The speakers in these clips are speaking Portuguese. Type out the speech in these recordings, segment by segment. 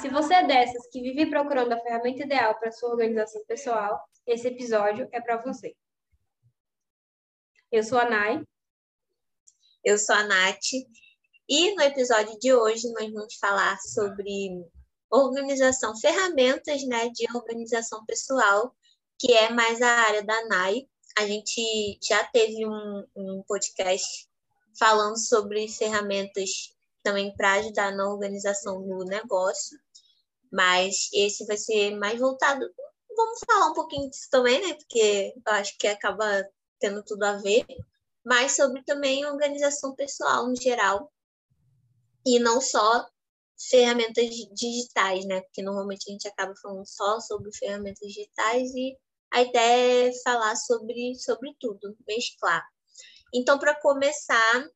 Se você é dessas que vive procurando a ferramenta ideal para sua organização pessoal, esse episódio é para você. Eu sou a Nai. Eu sou a Nath. E no episódio de hoje nós vamos falar sobre organização, ferramentas né, de organização pessoal, que é mais a área da NAI. A gente já teve um, um podcast falando sobre ferramentas também para ajudar na organização do negócio, mas esse vai ser mais voltado. Vamos falar um pouquinho disso também, né? Porque eu acho que acaba tendo tudo a ver, mas sobre também organização pessoal no geral, e não só ferramentas digitais, né? Porque normalmente a gente acaba falando só sobre ferramentas digitais e a ideia é falar sobre, sobre tudo, mesclar. Então, para começar,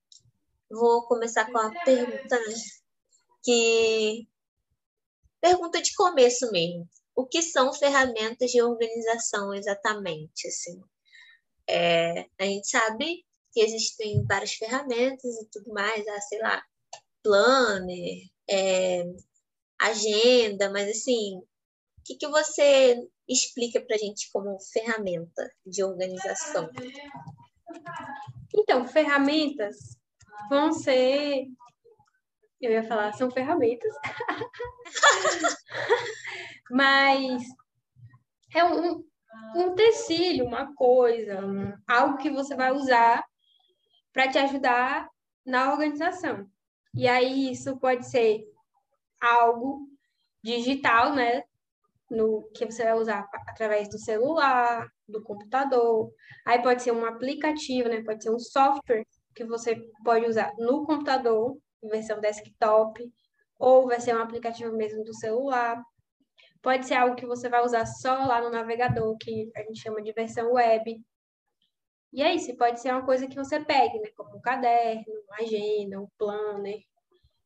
vou começar com a pergunta né? que pergunta de começo mesmo. O que são ferramentas de organização exatamente? Assim, é, a gente sabe que existem várias ferramentas e tudo mais, ah, sei lá, planner, é, agenda, mas assim, o que, que você explica para a gente como ferramenta de organização? Então, ferramentas vão ser. Eu ia falar, são ferramentas. Mas é um, um utensílio, uma coisa, um, algo que você vai usar para te ajudar na organização. E aí isso pode ser algo digital, né? No, que você vai usar através do celular, do computador. Aí pode ser um aplicativo, né? Pode ser um software que você pode usar no computador, versão desktop, ou vai ser um aplicativo mesmo do celular. Pode ser algo que você vai usar só lá no navegador, que a gente chama de versão web. E é isso, pode ser uma coisa que você pegue, né? Como um caderno, uma agenda, um planner,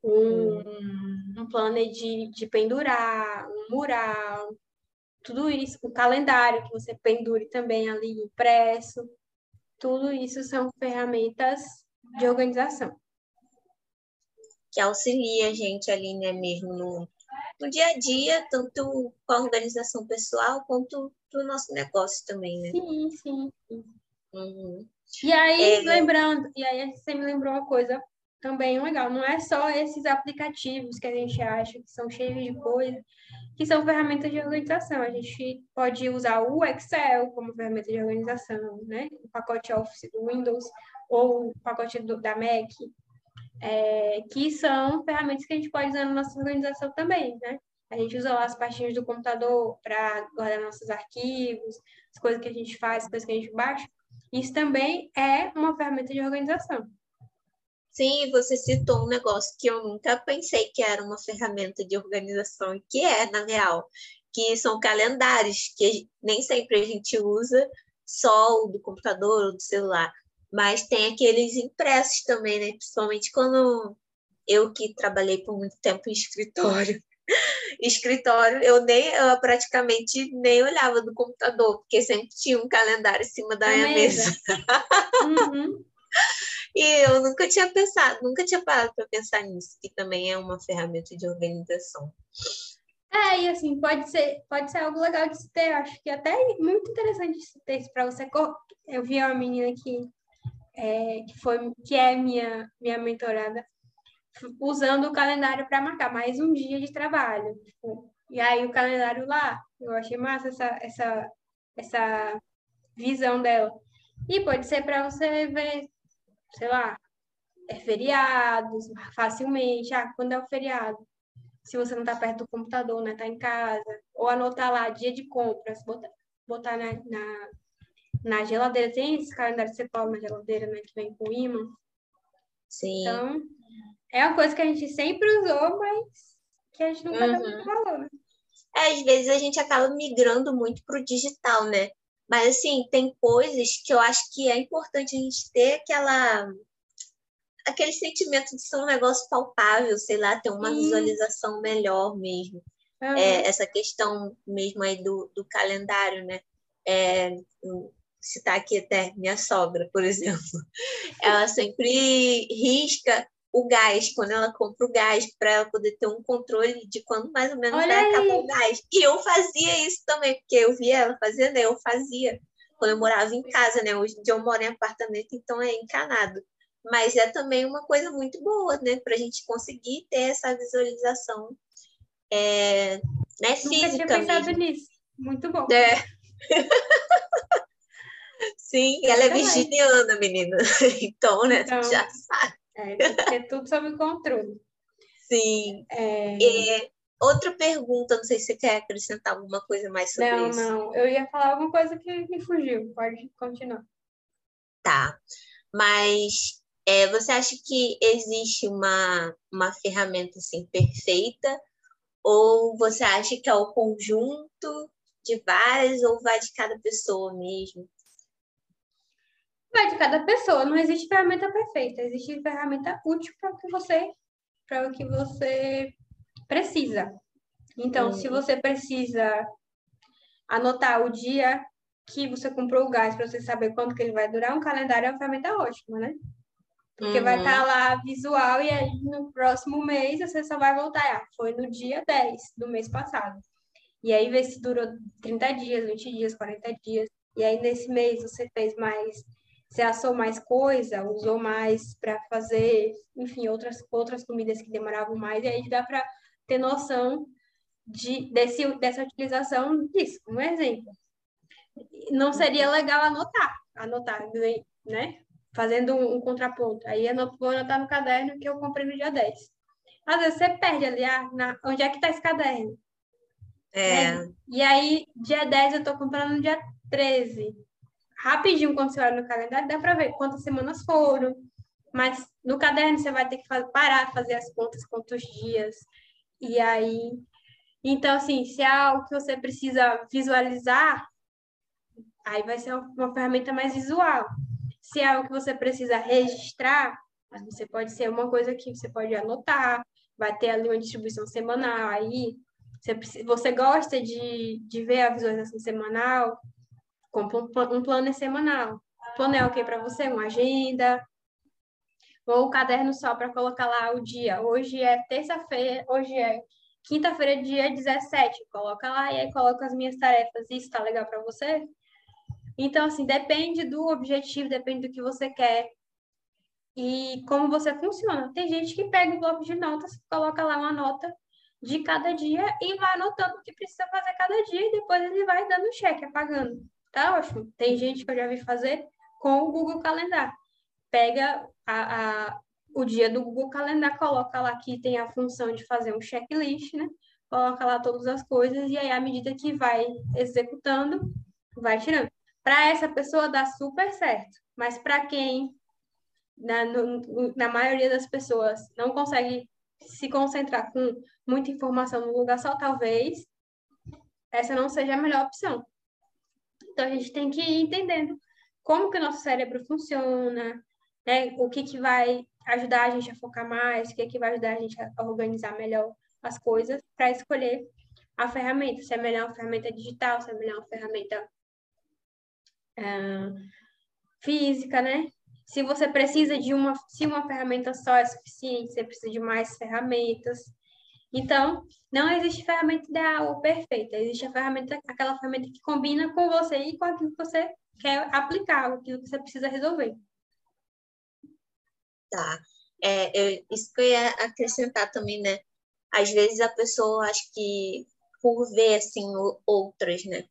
um, um planner de, de pendurar, um mural, tudo isso, o calendário que você pendure também ali impresso. Tudo isso são ferramentas de organização. Que auxilia a gente ali, né, mesmo no, no dia a dia, tanto com a organização pessoal quanto do nosso negócio também, né? Sim, sim. Uhum. E aí, é... lembrando, e aí você me lembrou uma coisa também legal, não é só esses aplicativos que a gente acha que são cheios de coisa, que são ferramentas de organização. A gente pode usar o Excel como ferramenta de organização, né? O pacote Office do Windows ou o pacote do, da Mac, é, que são ferramentas que a gente pode usar na nossa organização também, né? A gente usa lá as pastinhas do computador para guardar nossos arquivos, as coisas que a gente faz, as coisas que a gente baixa. Isso também é uma ferramenta de organização. Sim, você citou um negócio que eu nunca pensei que era uma ferramenta de organização e que é, na real, que são calendários, que nem sempre a gente usa só o do computador ou do celular, mas tem aqueles impressos também, né? Principalmente quando eu que trabalhei por muito tempo em escritório. escritório, eu nem eu praticamente nem olhava do computador, porque sempre tinha um calendário em cima da minha mesa. mesa. uhum. E eu nunca tinha pensado, nunca tinha parado para pensar nisso, que também é uma ferramenta de organização. É, e assim, pode ser, pode ser algo legal de se ter, acho que até muito interessante de se ter para você. Eu vi uma menina que, é, que, foi, que é minha, minha mentorada, usando o calendário para marcar mais um dia de trabalho. Tipo, e aí o calendário lá, eu achei massa essa, essa, essa visão dela. E pode ser para você ver sei lá, é feriados, facilmente. Ah, quando é o feriado? Se você não está perto do computador, né? Está em casa. Ou anotar lá, dia de compras, botar, botar na, na, na geladeira. Tem esse calendário que você coloca na geladeira, né? Que vem com imã. Sim. Então, é uma coisa que a gente sempre usou, mas que a gente nunca uhum. deu muito valor, né? É, às vezes a gente acaba migrando muito para o digital, né? Mas, assim, tem coisas que eu acho que é importante a gente ter aquela aquele sentimento de ser um negócio palpável, sei lá, ter uma visualização melhor mesmo. Uhum. É, essa questão mesmo aí do, do calendário, né? É, citar aqui até minha sogra, por exemplo. Ela sempre risca o gás, quando ela compra o gás, para ela poder ter um controle de quando mais ou menos Olha vai acabar o gás. E eu fazia isso também, porque eu via ela fazendo, eu fazia quando eu morava em casa, né? Hoje em dia eu moro em apartamento, então é encanado. Mas é também uma coisa muito boa, né? Para a gente conseguir ter essa visualização é, né, física. Nunca tinha pensado mesmo. nisso. Muito bom. É. Sim, ela é virginiana, menina. Então, né? Então, já sabe. É, é tudo sob controle. Sim. É... E, outra pergunta, não sei se você quer acrescentar alguma coisa mais sobre não, isso. Não, não. Eu ia falar alguma coisa que me fugiu. Pode continuar. Tá. Mas é, você acha que existe uma, uma ferramenta assim, perfeita? Ou você acha que é o conjunto de várias ou vai de cada pessoa mesmo? Vai de cada pessoa, não existe ferramenta perfeita, existe ferramenta útil para o que você para o que você precisa. Então, se você precisa anotar o dia que você comprou o gás para você saber quanto que ele vai durar, um calendário é uma ferramenta ótima, né? Porque uhum. vai estar tá lá visual e aí no próximo mês você só vai voltar. Ah, foi no dia 10 do mês passado. E aí vê se durou 30 dias, 20 dias, 40 dias. E aí nesse mês você fez mais você assou mais coisa, usou mais para fazer, enfim, outras, outras comidas que demoravam mais, e aí dá para ter noção de, desse, dessa utilização disso, um exemplo. Não seria legal anotar, anotar, né? Fazendo um, um contraponto. Aí eu vou anotar no caderno que eu comprei no dia 10. Às vezes você perde ali, ah, na, onde é que está esse caderno? É. Né? E aí, dia 10 eu estou comprando no dia 13 rapidinho, quando você olha no calendário, dá para ver quantas semanas foram. Mas no caderno você vai ter que parar, fazer as contas, quantos dias. E aí. Então, assim, se é algo que você precisa visualizar, aí vai ser uma ferramenta mais visual. Se é algo que você precisa registrar, você pode ser uma coisa que você pode anotar, vai ter ali uma distribuição semanal. Aí, você, você gosta de, de ver a visualização semanal, Compra um, planner semanal. Planner é o que para você? Uma agenda, ou o caderno só para colocar lá o dia. Hoje é terça-feira, hoje é quinta-feira, dia 17. Coloca lá e aí coloca as minhas tarefas. Isso tá legal para você? Então, assim, depende do objetivo, depende do que você quer e como você funciona. Tem gente que pega o bloco de notas, coloca lá uma nota de cada dia e vai anotando o que precisa fazer cada dia e depois ele vai dando cheque, apagando. Tá ótimo. Tem gente que eu já vi fazer com o Google Calendar. Pega a, a, o dia do Google Calendar, coloca lá que tem a função de fazer um checklist, né? Coloca lá todas as coisas e aí, à medida que vai executando, vai tirando. Para essa pessoa dá super certo, mas para quem, na, no, na maioria das pessoas, não consegue se concentrar com muita informação no lugar só, talvez essa não seja a melhor opção. Então, a gente tem que ir entendendo como que o nosso cérebro funciona, né? O que, que vai ajudar a gente a focar mais, o que, que vai ajudar a gente a organizar melhor as coisas para escolher a ferramenta. Se é melhor uma ferramenta digital, se é melhor uma ferramenta uh, física, né? Se você precisa de uma, se uma ferramenta só é suficiente, você precisa de mais ferramentas. Então, não existe ferramenta ideal ou perfeita. Existe a ferramenta, aquela ferramenta que combina com você e com aquilo que você quer aplicar, aquilo que você precisa resolver. Tá. É, eu, isso que eu ia acrescentar também, né? Às vezes a pessoa acha que por ver assim outras, né?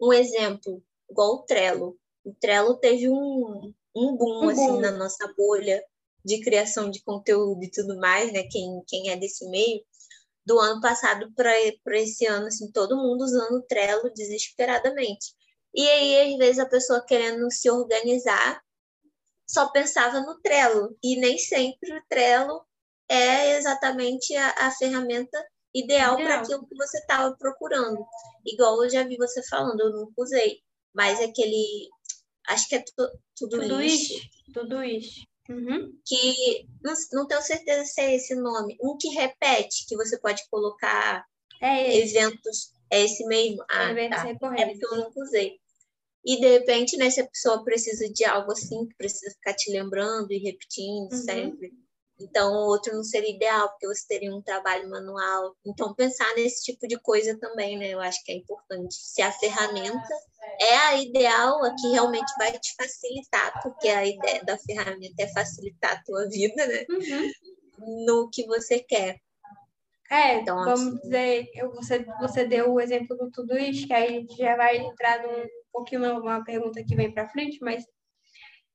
Um exemplo, igual o Trello. O Trello teve um, um boom, assim, na nossa bolha de criação de conteúdo e tudo mais, né? Quem, quem é desse meio do ano passado para esse ano, assim, todo mundo usando o Trello desesperadamente. E aí, às vezes, a pessoa querendo se organizar só pensava no Trello, e nem sempre o Trello é exatamente a, a ferramenta ideal para aquilo que você estava procurando. Igual eu já vi você falando, eu nunca usei, mas aquele. Acho que é tu, tudo, tudo isso. Tudo isso. Uhum. Que não, não tenho certeza se é esse nome. Um que repete, que você pode colocar é eventos. É esse mesmo? Ah, tá. É porque eu nunca usei. E de repente, né, se a pessoa precisa de algo assim, que precisa ficar te lembrando e repetindo uhum. sempre, Então, o outro não seria ideal, porque você teria um trabalho manual. Então, pensar nesse tipo de coisa também, né? Eu acho que é importante. Se a ferramenta é a ideal, a que realmente vai te facilitar, porque a ideia da ferramenta é facilitar a tua vida, né? Uhum. No que você quer. É, então, vamos assim... dizer, eu, você, você deu o exemplo do tudo isso, que aí a gente já vai entrar num pouquinho numa pergunta que vem para frente, mas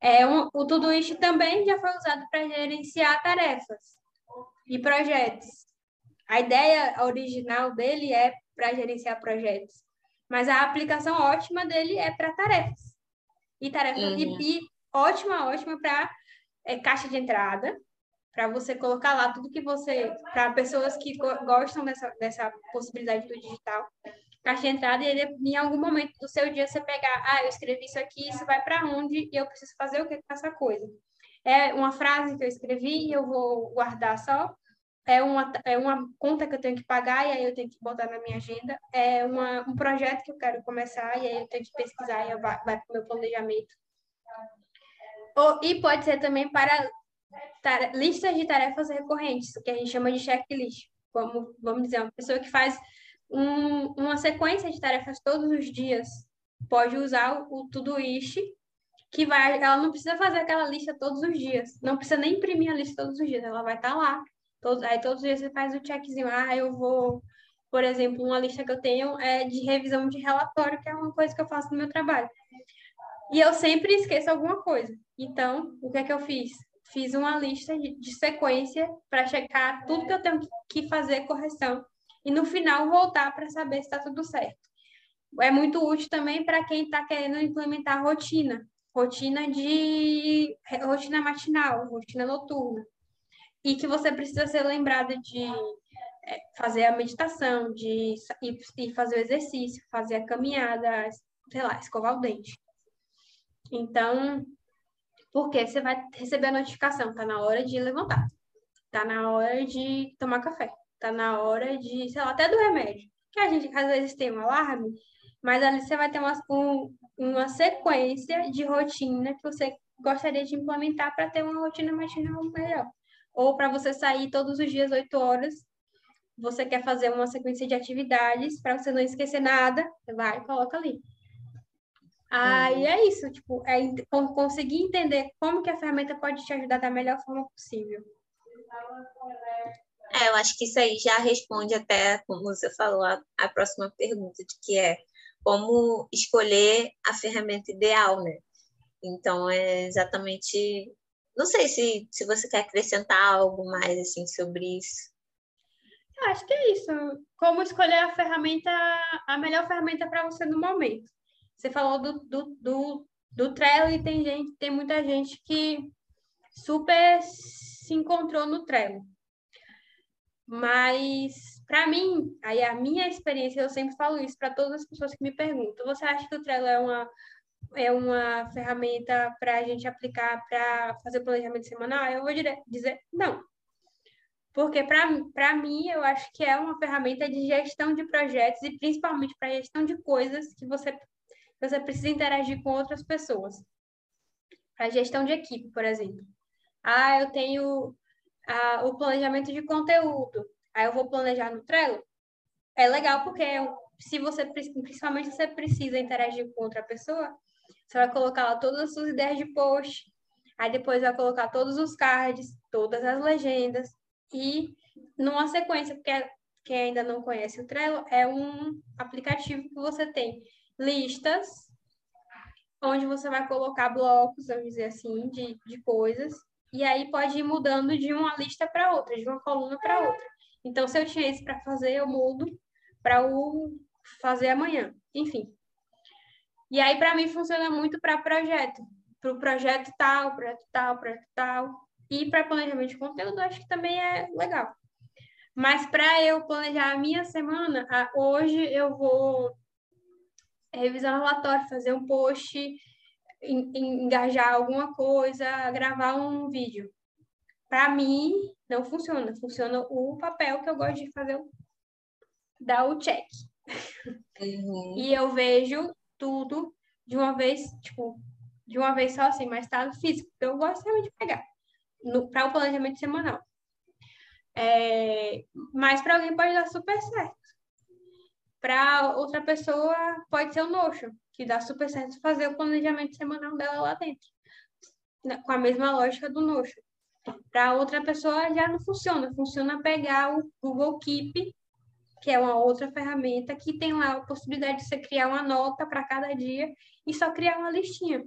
é um, o Todoist também já foi usado para gerenciar tarefas e projetos. A ideia original dele é para gerenciar projetos, mas a aplicação ótima dele é para tarefas. E tarefas uhum. e, e ótima, ótima para é, caixa de entrada, para você colocar lá tudo que você, para pessoas que gostam dessa, dessa possibilidade do digital, caixa de entrada e ele, em algum momento do seu dia você pegar, ah, eu escrevi isso aqui, isso vai para onde e eu preciso fazer o que com essa coisa. É uma frase que eu escrevi e eu vou guardar só. É uma, é uma conta que eu tenho que pagar e aí eu tenho que botar na minha agenda. É uma, um projeto que eu quero começar e aí eu tenho que pesquisar e vai, vai para o meu planejamento. Ou, e pode ser também para listas de tarefas recorrentes, que a gente chama de checklist. Como, vamos dizer, uma pessoa que faz um, uma sequência de tarefas todos os dias. Pode usar o, Todoist, que vai, ela não precisa fazer aquela lista todos os dias, não precisa nem imprimir a lista todos os dias, ela vai estar tá lá. Aí todos os dias você faz o checkzinho, ah, eu vou, por exemplo, uma lista que eu tenho é de revisão de relatório, que é uma coisa que eu faço no meu trabalho. E eu sempre esqueço alguma coisa. Então, o que é que eu fiz? Fiz uma lista de, de sequência para checar tudo que eu tenho que fazer correção e no final voltar para saber se está tudo certo. É muito útil também para quem está querendo implementar rotina, rotina de rotina matinal, rotina noturna, e que você precisa ser lembrada de é, fazer a meditação, de ir fazer o exercício, fazer a caminhada, sei lá, escovar o dente. Então, porque você vai receber a notificação, tá na hora de levantar, tá na hora de tomar café, tá na hora de, sei lá, até do remédio. Que a gente às vezes tem um alarme, mas ali você vai ter uma, um, uma sequência de rotina que você gostaria de implementar para ter uma rotina matinal melhor. Ou para você sair todos os dias 8 horas, você quer fazer uma sequência de atividades para você não esquecer nada, você vai e coloca ali. Aí uhum. é isso, tipo, é conseguir entender como que a ferramenta pode te ajudar da melhor forma possível. É, eu acho que isso aí já responde até, como você falou, a, a próxima pergunta, de que é como escolher a ferramenta ideal, né? Então, é exatamente... Não sei se, se você quer acrescentar algo mais, assim, sobre isso. Eu acho que é isso. Como escolher a ferramenta, a melhor ferramenta para você no momento. Você falou do, do, do, do Trello e tem gente, tem muita gente que super se encontrou no Trello. Mas, para mim, aí a minha experiência, eu sempre falo isso para todas as pessoas que me perguntam: você acha que o Trello é uma, é uma ferramenta para a gente aplicar para fazer planejamento semanal? Eu vou dizer não. Porque, para mim, eu acho que é uma ferramenta de gestão de projetos e principalmente para gestão de coisas que você, você precisa interagir com outras pessoas. Para gestão de equipe, por exemplo. Ah, eu tenho a, o planejamento de conteúdo. Aí eu vou planejar no Trello. É legal porque se você, principalmente você precisa interagir com outra pessoa, você vai colocar lá todas as suas ideias de post, aí depois vai colocar todos os cards, todas as legendas e numa sequência, porque quem ainda não conhece o Trello, é um aplicativo que você tem listas, onde você vai colocar blocos, vamos dizer assim, de, de coisas, e aí pode ir mudando de uma lista para outra, de uma coluna para outra. Então, se eu tinha esse para fazer, eu mudo para o fazer amanhã. Enfim. E aí, para mim, funciona muito para projeto. Para o projeto tal, projeto tal, projeto tal. E para planejamento de conteúdo, acho que também é legal. Mas para eu planejar a minha semana, hoje eu vou revisar o relatório, fazer um post engajar alguma coisa, gravar um vídeo. Para mim, não funciona. Funciona o papel que eu gosto de fazer, dar o check. Uhum. e eu vejo tudo de uma vez, tipo, de uma vez só assim, mas tá no físico. Eu gosto realmente de pegar. para o planejamento semanal. É, mas para alguém pode dar super certo. Para outra pessoa pode ser o Notion, que dá super certo fazer o planejamento semanal dela lá dentro, com a mesma lógica do Notion. Para outra pessoa já não funciona, funciona pegar o Google Keep, que é uma outra ferramenta que tem lá a possibilidade de você criar uma nota para cada dia e só criar uma listinha.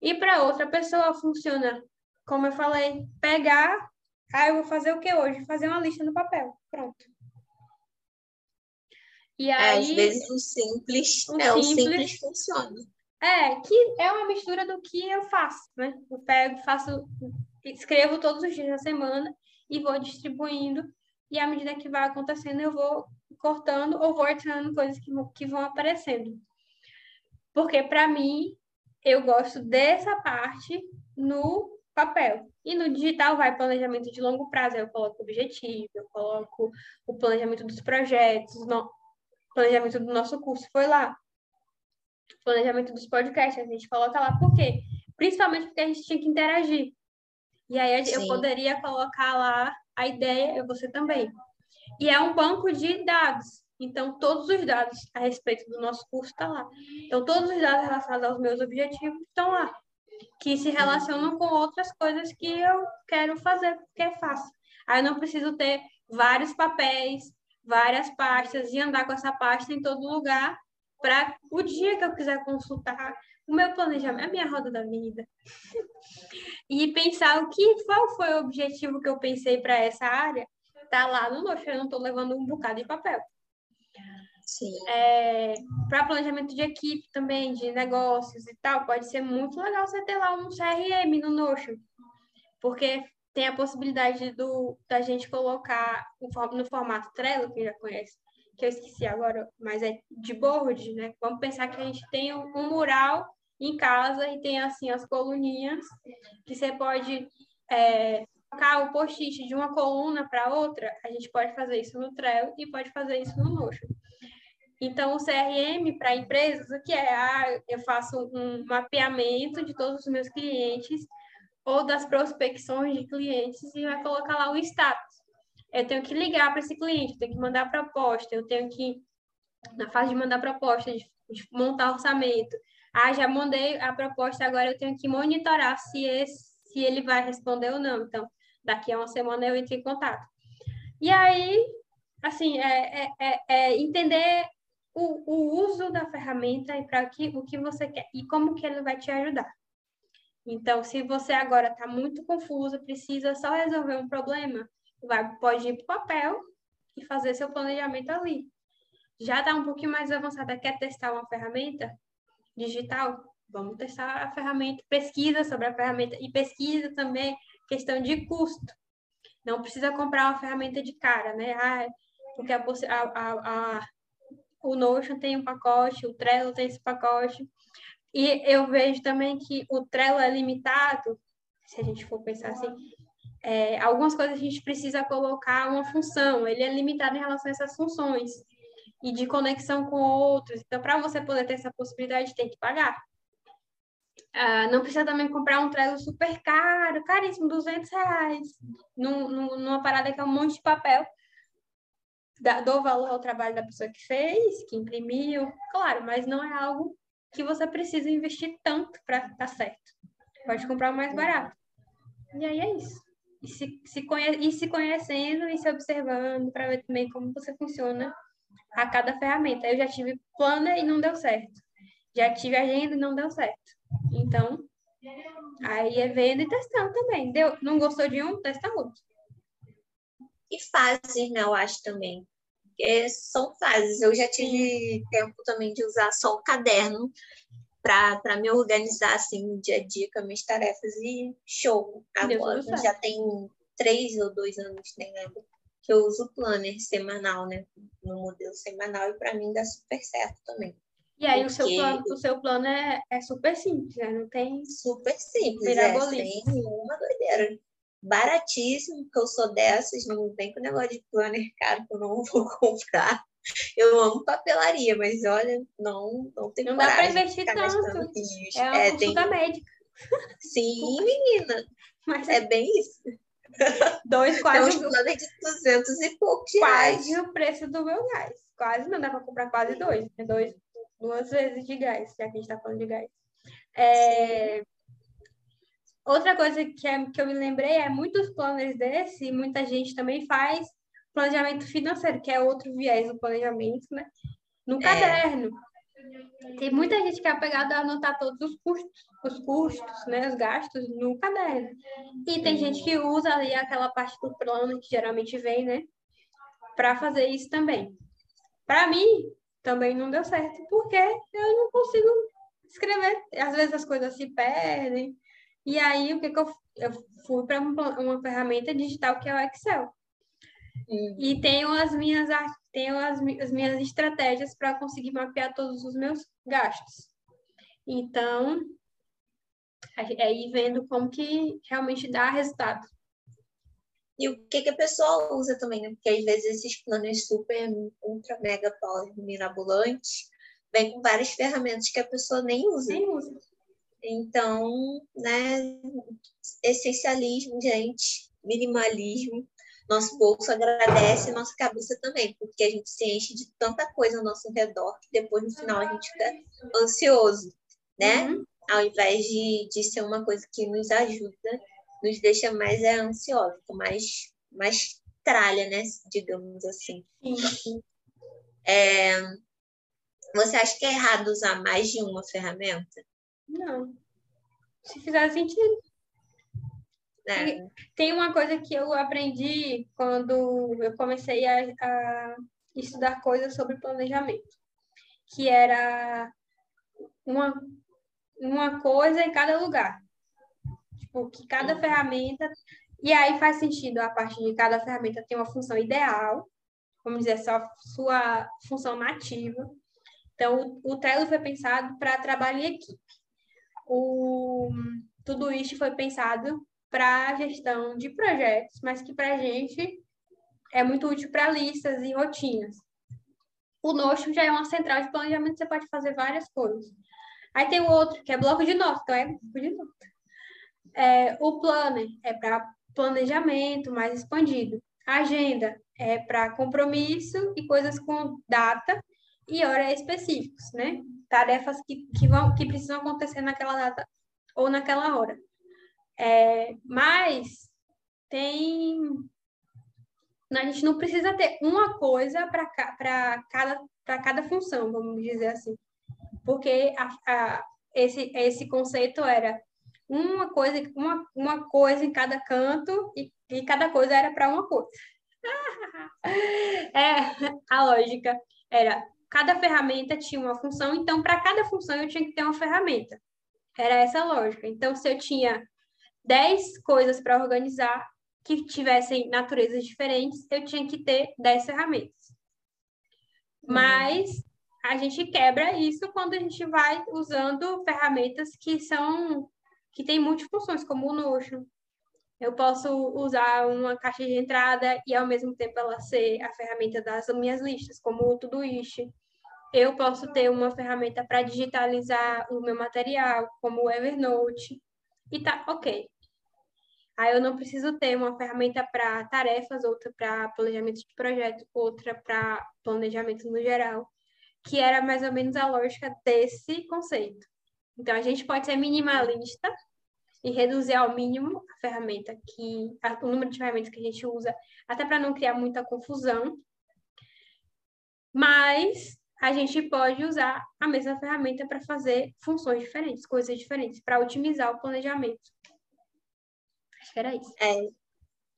E para outra pessoa funciona, como eu falei, pegar, ah, eu vou fazer o que hoje? Fazer uma lista no papel. Pronto. E aí, é, às vezes o simples, o é, simples, o simples funciona. É, que é uma mistura do que eu faço, né? Eu pego, faço, escrevo todos os dias da semana e vou distribuindo. E à medida que vai acontecendo, eu vou cortando ou vou adicionando coisas que, que vão aparecendo. Porque, para mim, eu gosto dessa parte no papel. E no digital vai planejamento de longo prazo, eu coloco objetivo, eu coloco o planejamento dos projetos, planejamento do nosso curso foi lá. Planejamento dos podcasts, a gente coloca lá. Por quê? Principalmente porque a gente tinha que interagir. E aí Sim. eu poderia colocar lá a ideia, eu você também. E é um banco de dados. Então, todos os dados a respeito do nosso curso estão tá lá. Então, todos os dados relacionados aos meus objetivos estão lá. Que se relacionam com outras coisas que eu quero fazer, porque é fácil. Aí eu não preciso ter vários papéis, várias pastas e andar com essa pasta em todo lugar para o dia que eu quiser consultar o meu planejamento, a minha roda da vida. e pensar o que qual foi o objetivo que eu pensei para essa área, tá lá no Notion, eu não estou levando um bocado de papel. Sim. É, para planejamento de equipe também, de negócios e tal, pode ser muito legal você ter lá um CRM no Notion. Porque tem a possibilidade do, da gente colocar no formato Trello, que já conhece, que eu esqueci agora, mas é de board, né? Vamos pensar que a gente tem um mural em casa e tem assim as coluninhas que você pode é, colocar o post-it de uma coluna para outra, a gente pode fazer isso no Trello e pode fazer isso no Notion. Então, o CRM para empresas, o que é? Ah, eu faço um mapeamento de todos os meus clientes ou das prospecções de clientes e vai colocar lá o status. Eu tenho que ligar para esse cliente, eu tenho que mandar proposta, eu tenho que, na fase de mandar proposta, de, de montar orçamento. Ah, já mandei a proposta, agora eu tenho que monitorar se, esse, se ele vai responder ou não. Então, daqui a uma semana eu entro em contato. E aí, assim, é, é, é, é entender o, o uso da ferramenta e para que, o que você quer e como que ele vai te ajudar. Então, se você agora está muito confusa, precisa só resolver um problema, vai, pode ir para o papel e fazer seu planejamento ali. Já está um pouquinho mais avançada, quer testar uma ferramenta digital? Vamos testar a ferramenta, pesquisa sobre a ferramenta e pesquisa também questão de custo. Não precisa comprar uma ferramenta de cara, né? Ah, porque a, a, a, o Notion tem um pacote, o Trello tem esse pacote. E eu vejo também que o Trello é limitado, se a gente for pensar assim, é, algumas coisas a gente precisa colocar uma função, ele é limitado em relação a essas funções e de conexão com outros. Então, para você poder ter essa possibilidade, tem que pagar. Ah, não precisa também comprar um Trello super caro, caríssimo, 200 reais, num, numa parada que é um monte de papel. dou valor ao trabalho da pessoa que fez, que imprimiu, claro, mas não é algo que você precisa investir tanto para estar certo. Pode comprar o mais barato. E aí é isso. E se, se, conhe e se conhecendo e se observando para ver também como você funciona a cada ferramenta. Eu já tive planner e não deu certo. Já tive agenda e não deu certo. Então, aí é vendo e testando também. Deu, não gostou de um, testa outro. E fases, né? Eu acho também porque são fases. Eu já tive tempo também de usar só o caderno para me organizar assim no dia a dia com as minhas tarefas e show. Agora já tem três ou dois anos, nem lembro, que eu uso o planner semanal, né? No modelo semanal, e para mim dá super certo também. E aí Porque... o seu plano, o seu plano é, é super simples, né? Não tem. Super simples, é, sem nenhuma doideira baratíssimo, porque eu sou dessas, não vem com negócio de planner caro que eu não vou comprar. Eu amo papelaria, mas olha, não, não tem Não dá para investir tanto. É uma é, consulta tem... médica. Sim, menina. Mas é bem isso. Dois quase. Então, os de 200 e poucos Quase reais. o preço do meu gás. Quase não dá para comprar quase dois. É dois, duas vezes de gás, já que a gente está falando de gás. É... Outra coisa que, é, que eu me lembrei é muitos planos desse, muita gente também faz planejamento financeiro, que é outro viés do planejamento, né? No é. caderno. Tem muita gente que é apegada a anotar todos os custos, os custos, né, os gastos no caderno. E tem gente que usa ali aquela parte do plano que geralmente vem, né, para fazer isso também. Para mim, também não deu certo, porque eu não consigo escrever. Às vezes as coisas se perdem. E aí, o que, que eu, eu fui para uma, uma ferramenta digital que é o Excel. Uhum. E tenho as minhas, tenho as, as minhas estratégias para conseguir mapear todos os meus gastos. Então, ir vendo como que realmente dá resultado. E o que, que a pessoa usa também, né? Porque às vezes esses planos super, ultra, mega, power, mirabolantes, vem com várias ferramentas que a pessoa nem usa. Nem usa. Então, né, essencialismo, gente, minimalismo, nosso bolso agradece nossa cabeça também, porque a gente se enche de tanta coisa ao nosso redor que depois no final a gente fica ansioso, né? Uhum. Ao invés de, de ser uma coisa que nos ajuda, nos deixa mais é, ansiosa, mais, mais tralha, né? Digamos assim. Sim. É, você acha que é errado usar mais de uma ferramenta? Não. Se fizer sentido. É. Tem uma coisa que eu aprendi quando eu comecei a, a estudar coisas sobre planejamento, que era uma, uma coisa em cada lugar. Tipo, que cada ferramenta. E aí faz sentido a partir de cada ferramenta ter uma função ideal, vamos dizer, só sua função nativa. Então, o, o Trello foi pensado para trabalho em equipe. O tudo isso foi pensado para a gestão de projetos, mas que para a gente é muito útil para listas e rotinas. O Notion já é uma central de planejamento, você pode fazer várias coisas. Aí tem o outro, que é bloco de notas, então é bloco de notas. É, o Planner é para planejamento mais expandido. A agenda é para compromisso e coisas com data e hora específicos, né? Tarefas que, que, vão, que precisam acontecer naquela data ou naquela hora. É, mas tem. A gente não precisa ter uma coisa para cada, cada função, vamos dizer assim. Porque a, a, esse, esse conceito era uma coisa, uma, uma coisa em cada canto e, e cada coisa era para uma coisa. é, a lógica era cada ferramenta tinha uma função, então para cada função eu tinha que ter uma ferramenta. Era essa a lógica. Então, se eu tinha 10 coisas para organizar que tivessem naturezas diferentes, eu tinha que ter 10 ferramentas. Uhum. Mas a gente quebra isso quando a gente vai usando ferramentas que são que têm multifunções, como o Notion. Eu posso usar uma caixa de entrada e ao mesmo tempo ela ser a ferramenta das minhas listas, como o Todoist. Eu posso ter uma ferramenta para digitalizar o meu material, como o Evernote. E tá, ok. Aí eu não preciso ter uma ferramenta para tarefas, outra para planejamento de projeto, outra para planejamento no geral, que era mais ou menos a lógica desse conceito. Então a gente pode ser minimalista e reduzir ao mínimo a ferramenta que o número de ferramentas que a gente usa, até para não criar muita confusão. Mas a gente pode usar a mesma ferramenta para fazer funções diferentes, coisas diferentes, para otimizar o planejamento. Acho que era isso. É,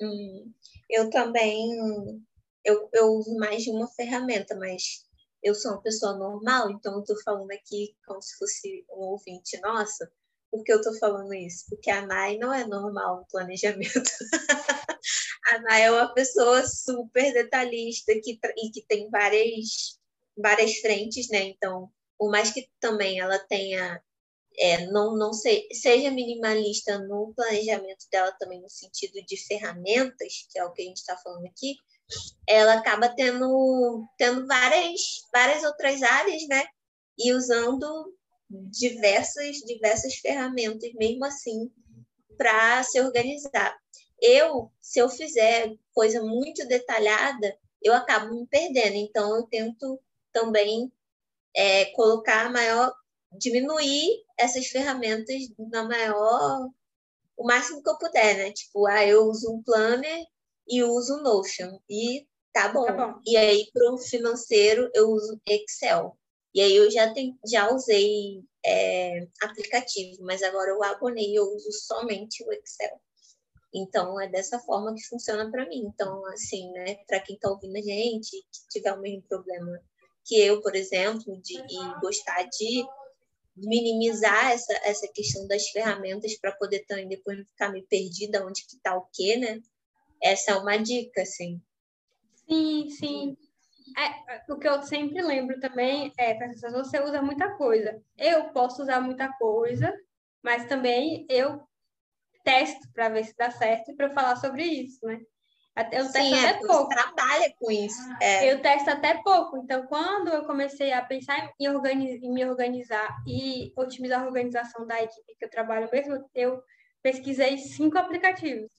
hum, eu também eu, eu uso mais de uma ferramenta, mas eu sou uma pessoa normal, então eu estou falando aqui como se fosse um ouvinte nossa. Por que eu estou falando isso? Porque a Nai não é normal no planejamento. a Nai é uma pessoa super detalhista que, e que tem várias, várias frentes, né? Então, por mais que também ela tenha é, não, não sei, seja minimalista no planejamento dela também no sentido de ferramentas, que é o que a gente está falando aqui, ela acaba tendo, tendo várias, várias outras áreas, né? E usando diversas, diversas ferramentas, mesmo assim, para se organizar. Eu, se eu fizer coisa muito detalhada, eu acabo me perdendo. Então, eu tento também é, colocar maior, diminuir essas ferramentas na maior, o máximo que eu puder, né? Tipo, ah, eu uso um planner e uso o Notion e tá bom. Tá bom. E aí para o financeiro eu uso Excel. E aí eu já tem, já usei é, aplicativo, mas agora eu abonei, eu uso somente o Excel. Então, é dessa forma que funciona para mim. Então, assim, né, para quem está ouvindo a gente, que tiver o mesmo problema que eu, por exemplo, de e gostar de minimizar essa, essa questão das ferramentas para poder também depois não ficar me perdida onde que está o quê, né? Essa é uma dica, assim. Sim, sim. É, o que eu sempre lembro também é, que você usa muita coisa. Eu posso usar muita coisa, mas também eu testo para ver se dá certo e para falar sobre isso, né? Eu testo Sim, até é, pouco. trabalha com isso. É. Eu testo até pouco. Então, quando eu comecei a pensar em, organiz... em me organizar e otimizar a organização da equipe que eu trabalho mesmo, eu pesquisei cinco aplicativos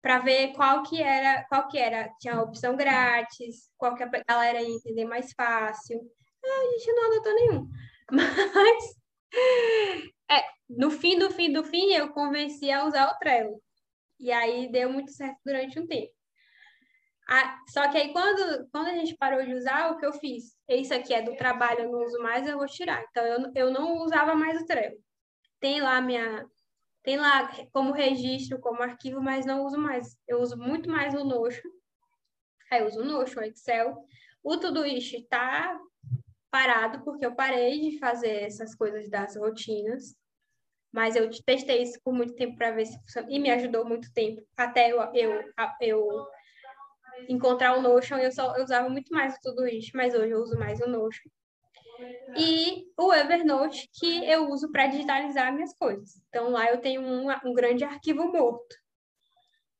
para ver qual que era, qual que era, tinha a opção grátis, qual que a galera ia entender mais fácil. A gente não anotou nenhum. Mas é, no fim do fim do fim, eu convenci a usar o Trello. E aí deu muito certo durante um tempo. Só que aí, quando, quando a gente parou de usar, o que eu fiz? Isso aqui é do trabalho, eu não uso mais, eu vou tirar. Então, eu, eu não usava mais o Trello. Tem lá minha... Tem lá como registro, como arquivo, mas não uso mais. Eu uso muito mais o Notion. Aí eu uso o Notion, o Excel. O Todoist está parado, porque eu parei de fazer essas coisas das rotinas. Mas eu testei isso por muito tempo para ver se funciona. E me ajudou muito tempo. Até eu, eu, eu encontrar o Notion, eu só eu usava muito mais tudo isso, mas hoje eu uso mais o Notion. E o Evernote, que eu uso para digitalizar minhas coisas. Então, lá eu tenho um, um grande arquivo morto.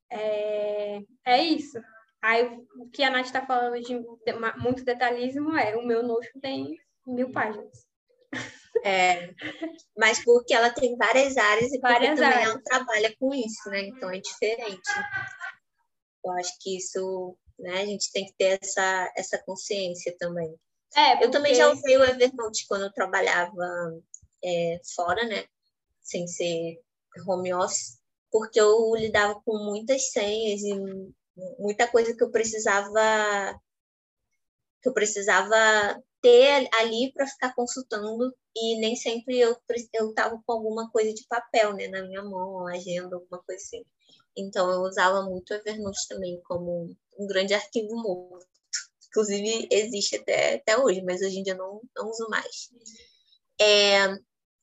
É, é isso. Aí, o que a Nath está falando de muito detalhismo é: o meu Notion tem mil páginas. É, mas porque ela tem várias áreas e várias também áreas. ela trabalha com isso, né? Então é diferente. Eu acho que isso, né? A gente tem que ter essa, essa consciência também. É, porque... Eu também já usei o Evernote quando eu trabalhava é, fora, né? Sem ser home office, porque eu lidava com muitas senhas e muita coisa que eu precisava que eu precisava ter ali para ficar consultando e nem sempre eu eu estava com alguma coisa de papel né na minha mão agenda alguma coisa assim. Então eu usava muito o Evernote também como um grande arquivo morto. Inclusive existe até, até hoje mas hoje em dia não, não uso mais. É,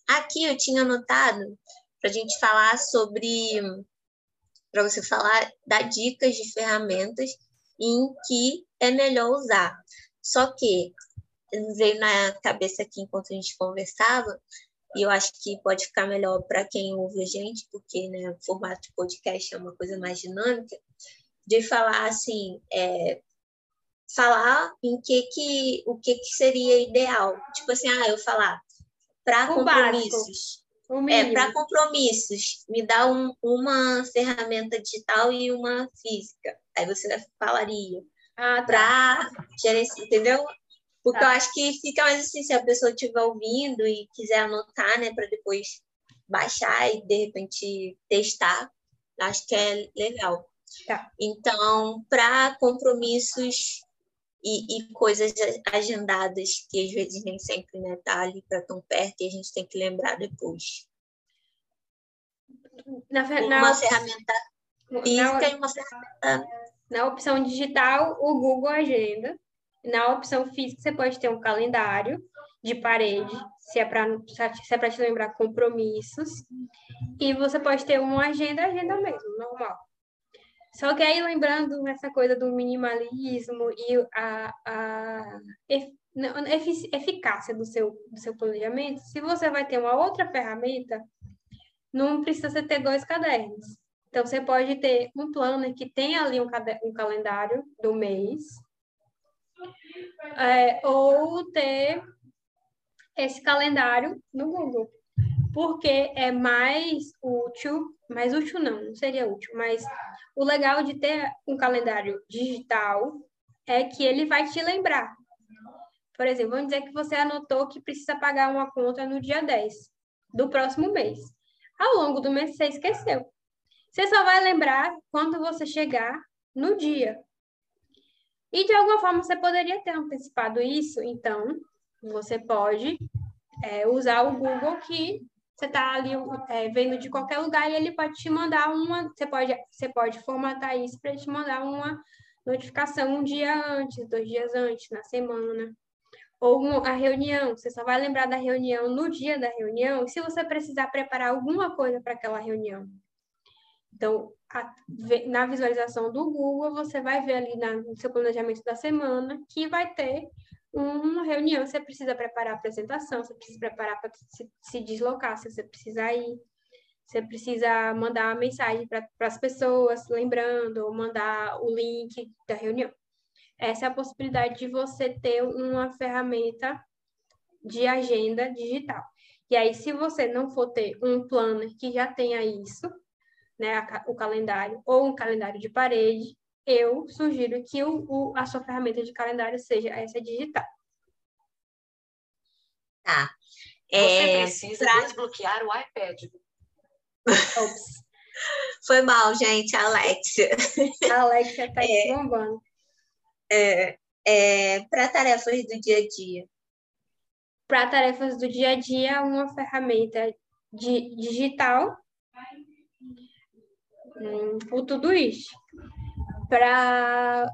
aqui eu tinha anotado para a gente falar sobre para você falar dar dicas de ferramentas em que é melhor usar. Só que veio na cabeça aqui enquanto a gente conversava, e eu acho que pode ficar melhor para quem ouve a gente, porque né, o formato de podcast é uma coisa mais dinâmica, de falar assim, é, falar em que que o que, que seria ideal. Tipo assim, ah, eu falar para compromissos. É, para compromissos, me dá um, uma ferramenta digital e uma física. Aí você falaria. Ah, tá. Para gerenciar, entendeu? Porque tá. eu acho que fica mais assim, se a pessoa estiver ouvindo e quiser anotar, né, para depois baixar e de repente testar, acho que é legal. Tá. Então, para compromissos e, e, coisas agendadas que às vezes nem sempre né, tá ali para tão perto e a gente tem que lembrar depois. Na, na, uma ferramenta física na, e uma ferramenta. Na opção digital, o Google Agenda na opção física, você pode ter um calendário de parede, se é para se é para te lembrar compromissos, e você pode ter uma agenda, agenda mesmo, normal. Só que aí, lembrando essa coisa do minimalismo e a, a eficácia do seu, do seu planejamento, se você vai ter uma outra ferramenta, não precisa ter dois cadernos. Então, você pode ter um planner que tem ali um, um calendário do mês, é, ou ter esse calendário no Google. porque é mais útil, mais útil não, não seria útil, mas o legal de ter um calendário digital é que ele vai te lembrar. Por exemplo, vamos dizer que você anotou que precisa pagar uma conta no dia 10 do próximo mês. Ao longo do mês você esqueceu. Você só vai lembrar quando você chegar no dia. E de alguma forma você poderia ter antecipado isso, então você pode é, usar o Google que você está ali é, vendo de qualquer lugar e ele pode te mandar uma. Você pode, você pode formatar isso para te mandar uma notificação um dia antes, dois dias antes, na semana. Ou a reunião, você só vai lembrar da reunião no dia da reunião, se você precisar preparar alguma coisa para aquela reunião. Então, a, na visualização do Google, você vai ver ali na, no seu planejamento da semana que vai ter uma reunião, você precisa preparar a apresentação, você precisa preparar para se, se, deslocar, se você precisar ir, você precisa mandar uma mensagem para as pessoas, lembrando, ou mandar o link da reunião. Essa é a possibilidade de você ter uma ferramenta de agenda digital. E aí, se você não for ter um planner que já tenha isso, né, o calendário, ou um calendário de parede, eu sugiro que o, o, a sua ferramenta de calendário seja essa digital. Tá. É, Você precisa pra... desbloquear o iPad. Ops. Foi mal, gente, a Alexia. A Alexia está é, bombando. É, é, para tarefas do dia a dia. Para tarefas do dia a dia, uma ferramenta de, digital, o Todoist para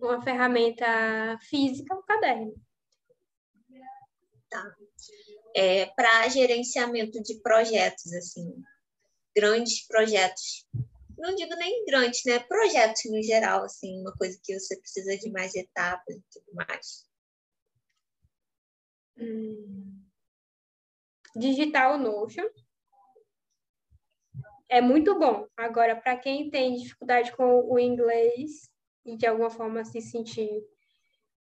uma ferramenta física, o caderno. Tá. É, para gerenciamento de projetos, assim, grandes projetos. Não digo nem grandes, né? Projetos no geral, assim, uma coisa que você precisa de mais etapas e tudo mais. Hum. Digital Notion é muito bom. Agora, para quem tem dificuldade com o inglês e de alguma forma se sentir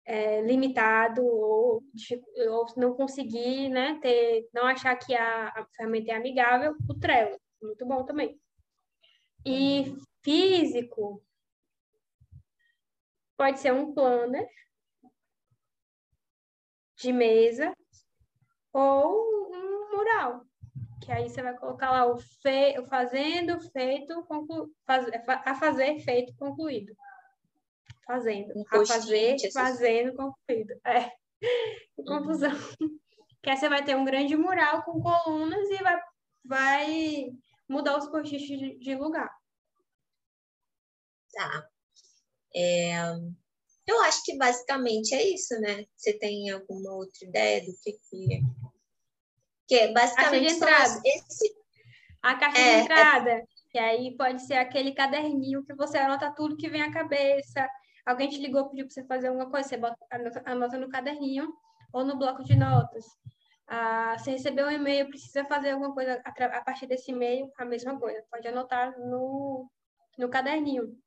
é, limitado ou, ou, não conseguir, né, ter, não achar que a, a ferramenta é amigável, o Trello, muito bom também. E físico, pode ser um planner de mesa ou um mural que aí você vai colocar lá o, fe, o fazendo, feito, conclu, faz, a fazer, feito, concluído. Fazendo. Um a fazer, fazendo, concluído. É. Confusão. Uhum. Que aí você vai ter um grande mural com colunas e vai, vai mudar os post de, de lugar. Tá. É, eu acho que basicamente é isso, né? Você tem alguma outra ideia do que, que que é basicamente entrada. Esse... A caixa é, de entrada. É... Que aí pode ser aquele caderninho que você anota tudo que vem à cabeça. Alguém te ligou, pediu para você fazer alguma coisa, você bota, anota, anota no caderninho ou no bloco de notas. Ah, você recebeu um e-mail, precisa fazer alguma coisa a, a partir desse e-mail, a mesma coisa. Pode anotar no, no caderninho.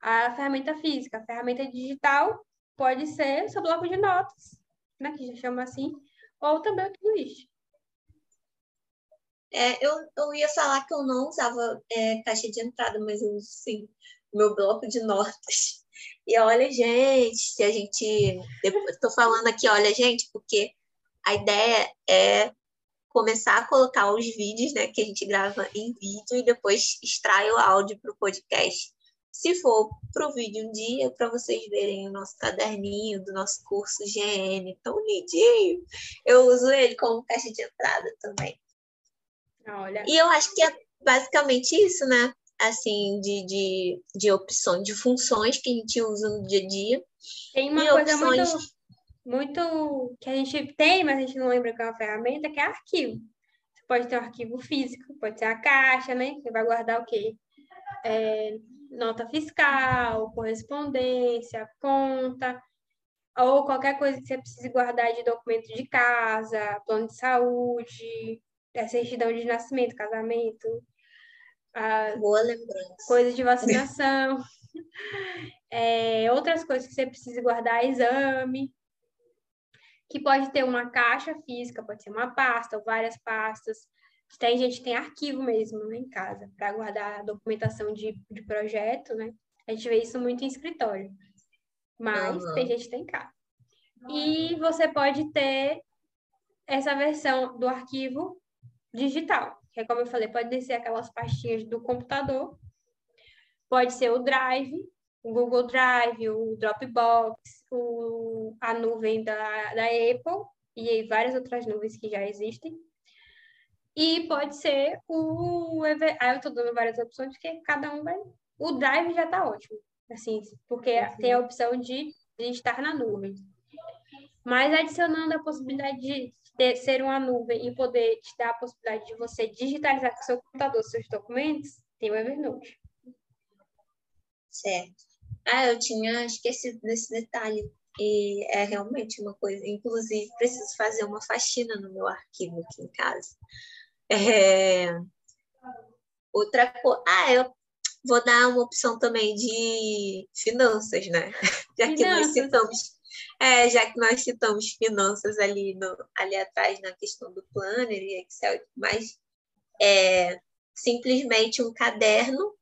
A ferramenta física, a ferramenta digital pode ser o seu bloco de notas, né, que já chama assim, ou também o Todoist. É, eu, eu ia falar que eu não usava é, caixa de entrada, mas eu uso sim meu bloco de notas. E olha, gente, se a gente. Estou falando aqui, olha, gente, porque a ideia é começar a colocar os vídeos né, que a gente grava em vídeo e depois extrai o áudio para o podcast. Se for para o vídeo um dia, para vocês verem o nosso caderninho do nosso curso GN, tão lindinho, eu uso ele como caixa de entrada também. Olha. E eu acho que é basicamente isso, né? Assim, de, de, de opções, de funções que a gente usa no dia a dia. Tem uma coisa opções... muito, muito que a gente tem, mas a gente não lembra que é uma ferramenta, que é arquivo. Você pode ter um arquivo físico, pode ser a caixa, né? Você vai guardar o quê? É, nota fiscal, correspondência, conta, ou qualquer coisa que você precise guardar de documento de casa, plano de saúde, a certidão de nascimento, casamento, a Boa lembrança. coisas de vacinação, é, outras coisas que você precisa guardar, exame. que pode ter uma caixa física, pode ser uma pasta ou várias pastas. Tem gente que tem arquivo mesmo né, em casa para guardar a documentação de, de projeto, né? A gente vê isso muito em escritório. Mas uhum. tem gente que tem casa. E você pode ter essa versão do arquivo digital, que é como eu falei, pode ser aquelas pastinhas do computador, pode ser o Drive, o Google Drive, o Dropbox, o, a nuvem da, da Apple e várias outras nuvens que já existem. E pode ser o. Ah, eu estou dando várias opções, porque cada um vai. O Drive já está ótimo, assim, porque tem a opção de, de estar na nuvem. Mas adicionando a possibilidade de ter, ser uma nuvem e poder te dar a possibilidade de você digitalizar com seu computador seus documentos, tem o Evernote. Certo. Ah, eu tinha esquecido desse detalhe. E é realmente uma coisa. Inclusive, preciso fazer uma faxina no meu arquivo aqui em casa. É... Outra coisa. Ah, eu vou dar uma opção também de finanças, né? Já que nós citamos é, já que nós citamos finanças ali, no, ali atrás na questão do planner e Excel mais, é simplesmente um caderno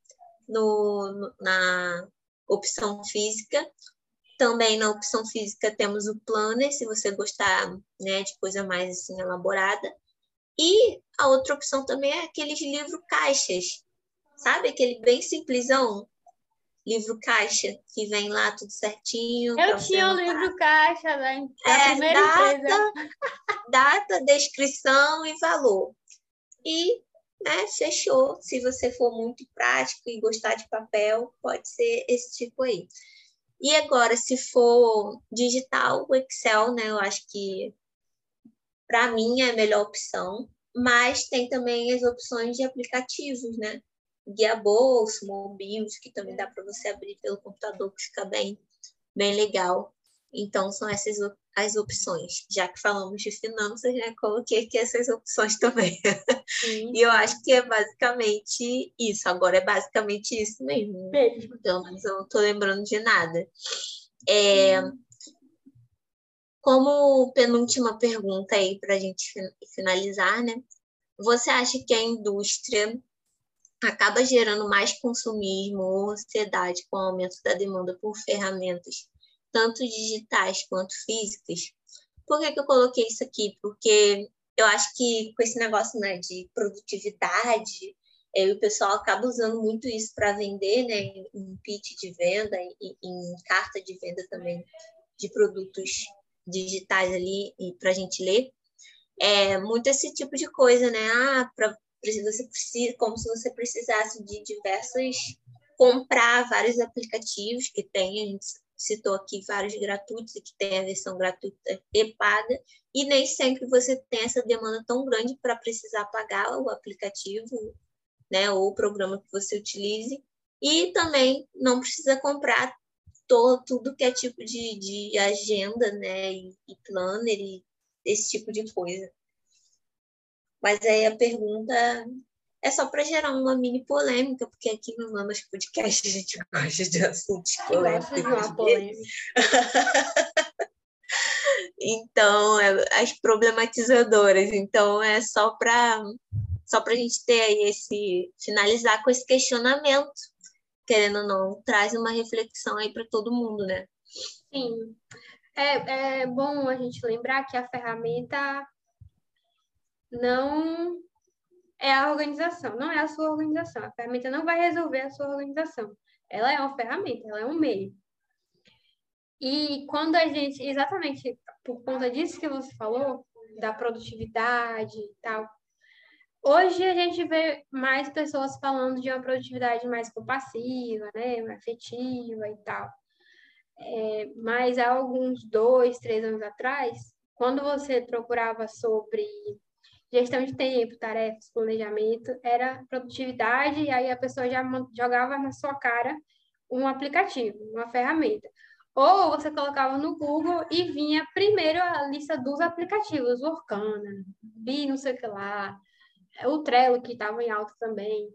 no, no, na opção física. Também na opção física temos o planner, se você gostar né, de coisa mais assim elaborada. E a outra opção também é aqueles livros caixas, sabe? Aquele bem simplesão, livro caixa, que vem lá tudo certinho. Eu tinha o um livro caixa da, né? é, primeira data, empresa. Data, descrição e valor. E né, fechou. Se você for muito prático e gostar de papel, pode ser esse tipo aí. E agora, se for digital, o Excel, né? Eu acho que para mim é a melhor opção. Mas tem também as opções de aplicativos, né? Guia bolso, mobiles, que também dá para você abrir pelo computador, que fica bem, bem legal. Então, são essas as opções. Já que falamos de finanças, né, coloquei aqui essas opções também. e eu acho que é basicamente isso. Agora é basicamente isso mesmo. mesmo. Pelo menos eu não estou lembrando de nada. É, como penúltima pergunta aí para a gente finalizar, né? Você acha que a indústria acaba gerando mais consumismo ou ansiedade com o aumento da demanda por ferramentas, tanto digitais quanto físicas. Por que, que eu coloquei isso aqui? Porque eu acho que com esse negócio né, de produtividade, é, o pessoal acaba usando muito isso para vender, né, em pitch de venda, em, em carta de venda também de produtos digitais ali para a gente ler. É muito esse tipo de coisa, né? Ah, para você precisa, como se você precisasse de diversas comprar vários aplicativos que tem, a gente citou aqui vários gratuitos e que tem a versão gratuita e paga, e nem sempre você tem essa demanda tão grande para precisar pagar o aplicativo, né, ou o programa que você utilize, e também não precisa comprar todo, tudo que é tipo de, de agenda, né, e, e planner e esse tipo de coisa. Mas aí a pergunta é só para gerar uma mini polêmica, porque aqui no Mamas Podcast a gente gosta de assuntos polêmicos. então, é, as problematizadoras. Então, é só para só a gente ter aí esse finalizar com esse questionamento, querendo ou não, traz uma reflexão aí para todo mundo, né? Sim. É, é bom a gente lembrar que a ferramenta não é a organização, não é a sua organização. A ferramenta não vai resolver a sua organização. Ela é uma ferramenta, ela é um meio. E quando a gente, exatamente por conta disso que você falou, da produtividade e tal, hoje a gente vê mais pessoas falando de uma produtividade mais compassiva, né, afetiva e tal. É, mas há alguns dois, três anos atrás, quando você procurava sobre gestão de tempo, tarefas, planejamento, era produtividade, e aí a pessoa já jogava na sua cara um aplicativo, uma ferramenta. Ou você colocava no Google e vinha primeiro a lista dos aplicativos, Orkana, Bi, não sei o que lá, o Trello, que estava em alta também.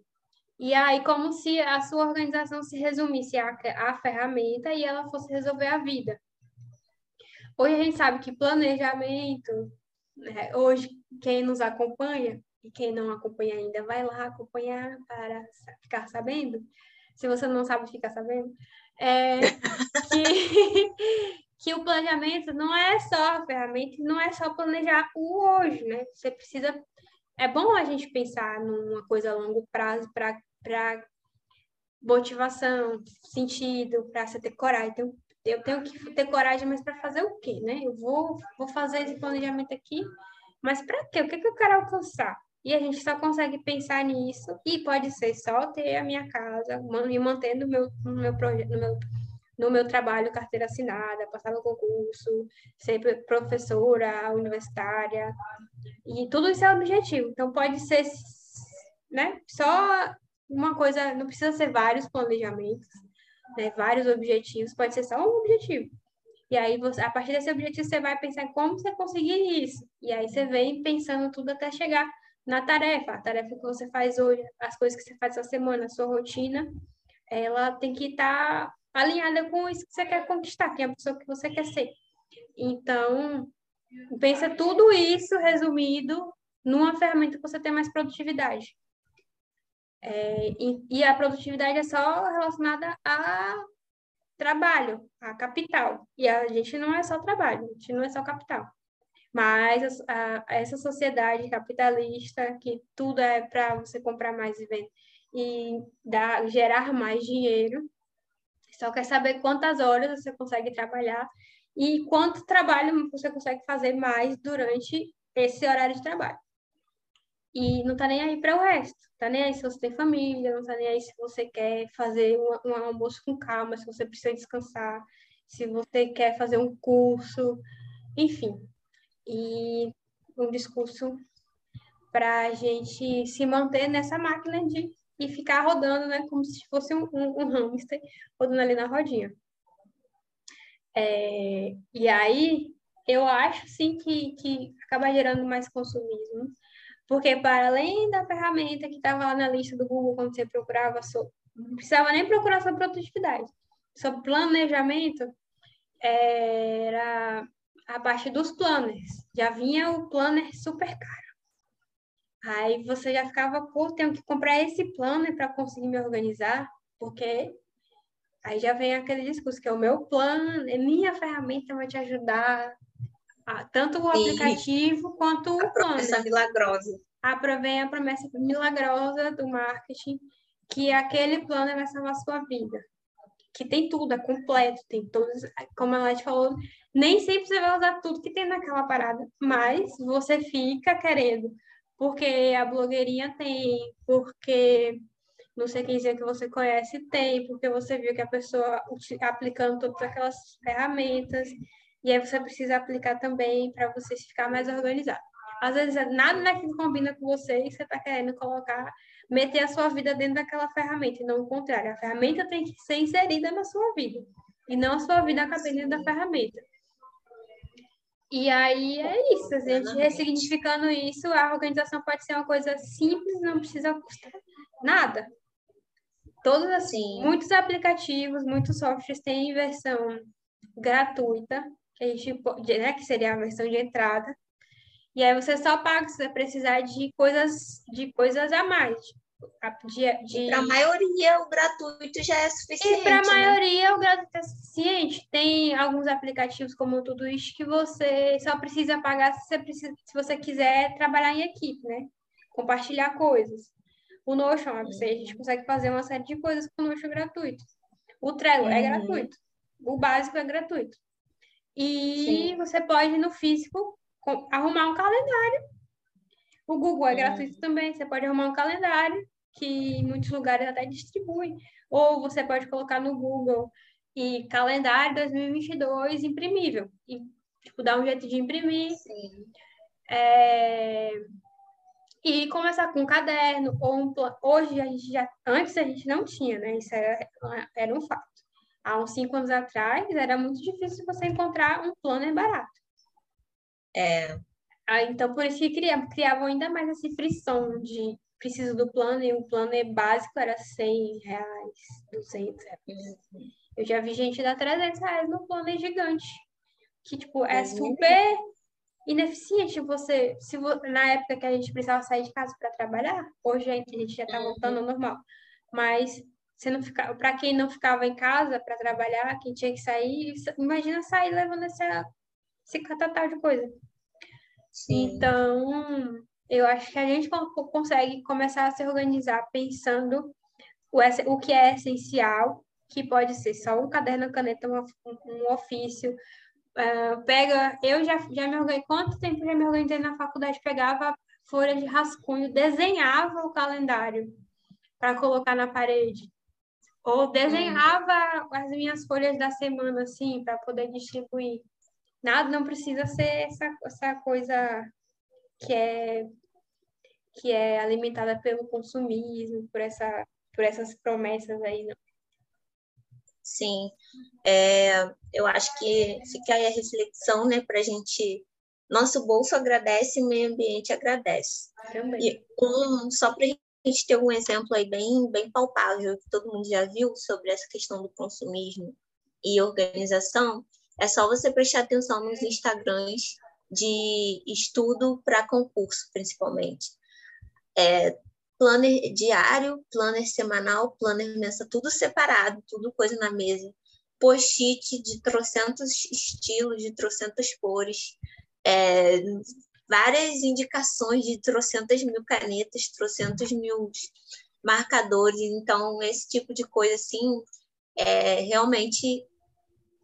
E aí, como se a sua organização se resumisse à, à ferramenta e ela fosse resolver a vida. hoje a gente sabe que planejamento, né, hoje quem nos acompanha e quem não acompanha ainda, vai lá acompanhar para ficar sabendo. Se você não sabe, ficar sabendo. É, que, que o planejamento não é só a ferramenta, não é só planejar o hoje, né? Você precisa. É bom a gente pensar numa coisa a longo prazo para motivação, sentido, para você ter coragem. Então, eu tenho que ter coragem, mas para fazer o quê, né? Eu vou, vou fazer esse planejamento aqui, mas para quê? O que, que eu quero alcançar? E a gente só consegue pensar nisso, e pode ser só ter a minha casa, me manter no meu, no meu projeto, no meu, no meu trabalho, carteira assinada, passar no concurso, ser professora universitária, e tudo isso é objetivo. Então, pode ser, né, só uma coisa, não precisa ser vários planejamentos, né, vários objetivos, pode ser só um objetivo. E aí, você, a partir desse objetivo, você vai pensar como você conseguir isso. E aí, você vem pensando tudo até chegar na tarefa. A tarefa que você faz hoje, as coisas que você faz essa semana, a sua rotina, ela tem que estar tá alinhada com isso que você quer conquistar, que é a pessoa que você quer ser. Então, pensa tudo isso resumido numa ferramenta que você tem mais produtividade. É, e, e, a produtividade é só relacionada a trabalho, a capital. E a gente não é só trabalho, a gente não é só capital. Mas a, a, essa sociedade capitalista, que tudo é para você comprar mais e vender, e dar, gerar mais dinheiro, só quer saber quantas horas você consegue trabalhar e quanto trabalho você consegue fazer mais durante esse horário de trabalho. E não tá nem aí para o resto. Tá nem aí se você tem família, não tá nem aí se você quer fazer um, um almoço com calma, se você precisa descansar, se você quer fazer um curso, enfim. E um discurso para a gente se manter nessa máquina de e ficar rodando, né, como se fosse um, um, um hamster rodando ali na rodinha. É, e aí, eu acho, sim, que, que acaba gerando mais consumismo, porque, para além da ferramenta que estava lá na lista do Google quando você procurava, não precisava nem procurar sobre produtividade. Sobre planejamento, era a parte dos planners. Já vinha o planner super caro. Aí você já ficava, pô, tenho que comprar esse planner para conseguir me organizar, porque aí já vem aquele discurso que é o meu plano, é minha ferramenta vai te ajudar tanto o aplicativo e quanto o plano. A promessa milagrosa. A, vem a promessa milagrosa do marketing que aquele plano vai salvar a sua vida. Que tem tudo, é completo, tem todos, como a Leti falou, nem sempre você vai usar tudo que tem naquela parada, mas você fica querendo, porque a blogueirinha tem, porque não sei quem dizer que você conhece tem, porque você viu que a pessoa aplicando todas aquelas ferramentas, e aí você precisa aplicar também para você ficar mais organizado. Às vezes nada daquilo combina com você e você está querendo colocar, meter a sua vida dentro daquela ferramenta, e não o contrário. A ferramenta tem que ser inserida na sua vida, e não a sua vida caber dentro da ferramenta. E aí é isso, a gente ressignificando isso, a organização pode ser uma coisa simples, não precisa custar nada. Todos assim, muitos aplicativos, muitos softwares têm versão gratuita, que a gente né, que seria a versão de entrada. E aí você só paga se você precisar de coisas de coisas a mais. De, de... Para a maioria, o gratuito já é suficiente. E para a né? maioria, o gratuito é suficiente. Tem alguns aplicativos como o Todoist que você só precisa pagar se você, precisa, se você quiser trabalhar em equipe, né? Compartilhar coisas. O Notion, você, a gente consegue fazer uma série de coisas com o Notion gratuito. O Trello é uhum. é gratuito. O básico é gratuito. E Sim. você pode, no físico, arrumar um calendário. O Google é uhum. gratuito também. Você pode arrumar um calendário, que em muitos lugares até distribui. Ou você pode colocar no Google e calendário 2022 imprimível. E, tipo, dar um jeito de imprimir. Sim. É... E começar com um caderno ou um plano. Hoje a gente já. Antes a gente não tinha, né? Isso era, era um fato há uns cinco anos atrás, era muito difícil você encontrar um planner barato. É. Ah, então, por isso que criavam, criavam ainda mais esse frição de preciso do plano, e o planner básico era 100 reais, 200 reais. Eu já vi gente dar 300 reais no planner gigante. que, tipo, é super ineficiente você, se na época que a gente precisava sair de casa para trabalhar, hoje a gente já está voltando ao normal, mas você não fica, para quem não ficava em casa para trabalhar, quem tinha que sair, imagina sair levando essa, esse catatal de coisa. Sim. Então, eu acho que a gente consegue começar a se organizar pensando o, o que é essencial, que pode ser só um caderno, caneta, um, um ofício. Uh, pega, eu já, já me organizei, quanto tempo já me organizei na faculdade? Pegava folha de rascunho, desenhava o calendário para colocar na parede. Ou desenhava hum. as minhas folhas da semana, assim, para poder distribuir. Nada, não precisa ser essa, essa coisa que é que é alimentada pelo consumismo, por essa por essas promessas aí, não. Sim, é, eu acho que fica aí a reflexão, né, para a gente. Nosso bolso agradece o meio ambiente agradece. Também. E um, só para a gente ter um exemplo aí bem, bem palpável, que todo mundo já viu sobre essa questão do consumismo e organização, é só você prestar atenção nos Instagrams de estudo para concurso, principalmente. É, planner diário, planner semanal, planner mensal, tudo separado, tudo coisa na mesa. Post-it de trocentos estilos, de trocentas cores, é, várias indicações de trocentas mil canetas, trocentos mil marcadores. Então, esse tipo de coisa, assim, é, realmente,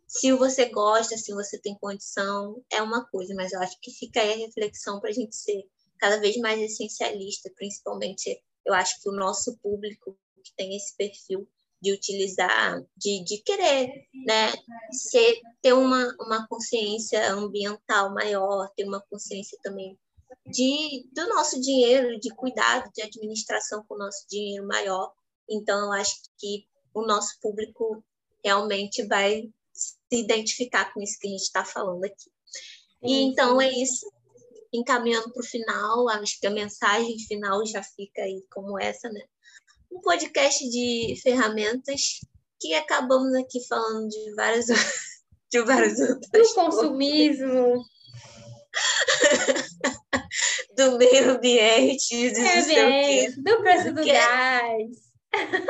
se você gosta, se você tem condição, é uma coisa, mas eu acho que fica aí a reflexão para a gente ser cada vez mais essencialista, principalmente eu acho que o nosso público que tem esse perfil de utilizar, de, de querer, né, ser, ter uma, uma consciência ambiental maior, ter uma consciência também de, do nosso dinheiro, de cuidado, de administração com o nosso dinheiro maior. Então, eu acho que o nosso público realmente vai se identificar com isso que a gente está falando aqui. E então é isso encaminhando para o final, acho que a mensagem final já fica aí como essa, né? Um podcast de ferramentas que acabamos aqui falando de várias, de várias outras Do consumismo. do meio ambiente, do, ambiente, do preço do gás.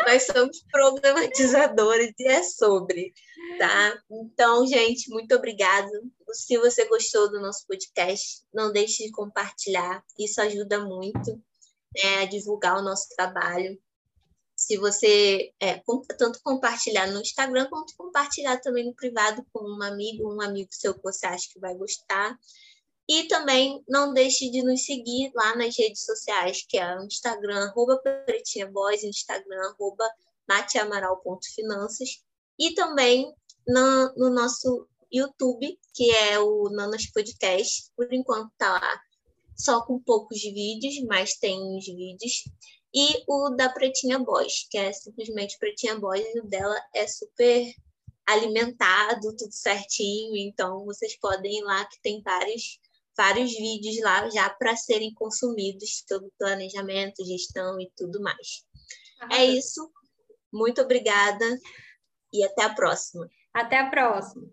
Nós somos problematizadores e é sobre, tá? Então, gente, muito obrigada. Se você gostou do nosso podcast, não deixe de compartilhar. Isso ajuda muito né, a divulgar o nosso trabalho. Se você é, tanto compartilhar no Instagram, quanto compartilhar também no privado com um amigo, um amigo seu que você acha que vai gostar. E também não deixe de nos seguir lá nas redes sociais, que é o Instagram, arroba pretinhaboys, Instagram, arroba natiamaral.finanças. E também no, no nosso YouTube, que é o Nanas Podcast. Por enquanto tá lá só com poucos vídeos, mas tem uns vídeos. E o da Pretinha Boys, que é simplesmente Pretinha Boys, e o dela é super alimentado, tudo certinho. Então, vocês podem ir lá, que tem vários vários vídeos lá já para serem consumidos sobre planejamento, gestão e tudo mais. É isso. Muito obrigada e até a próxima. Até a próxima.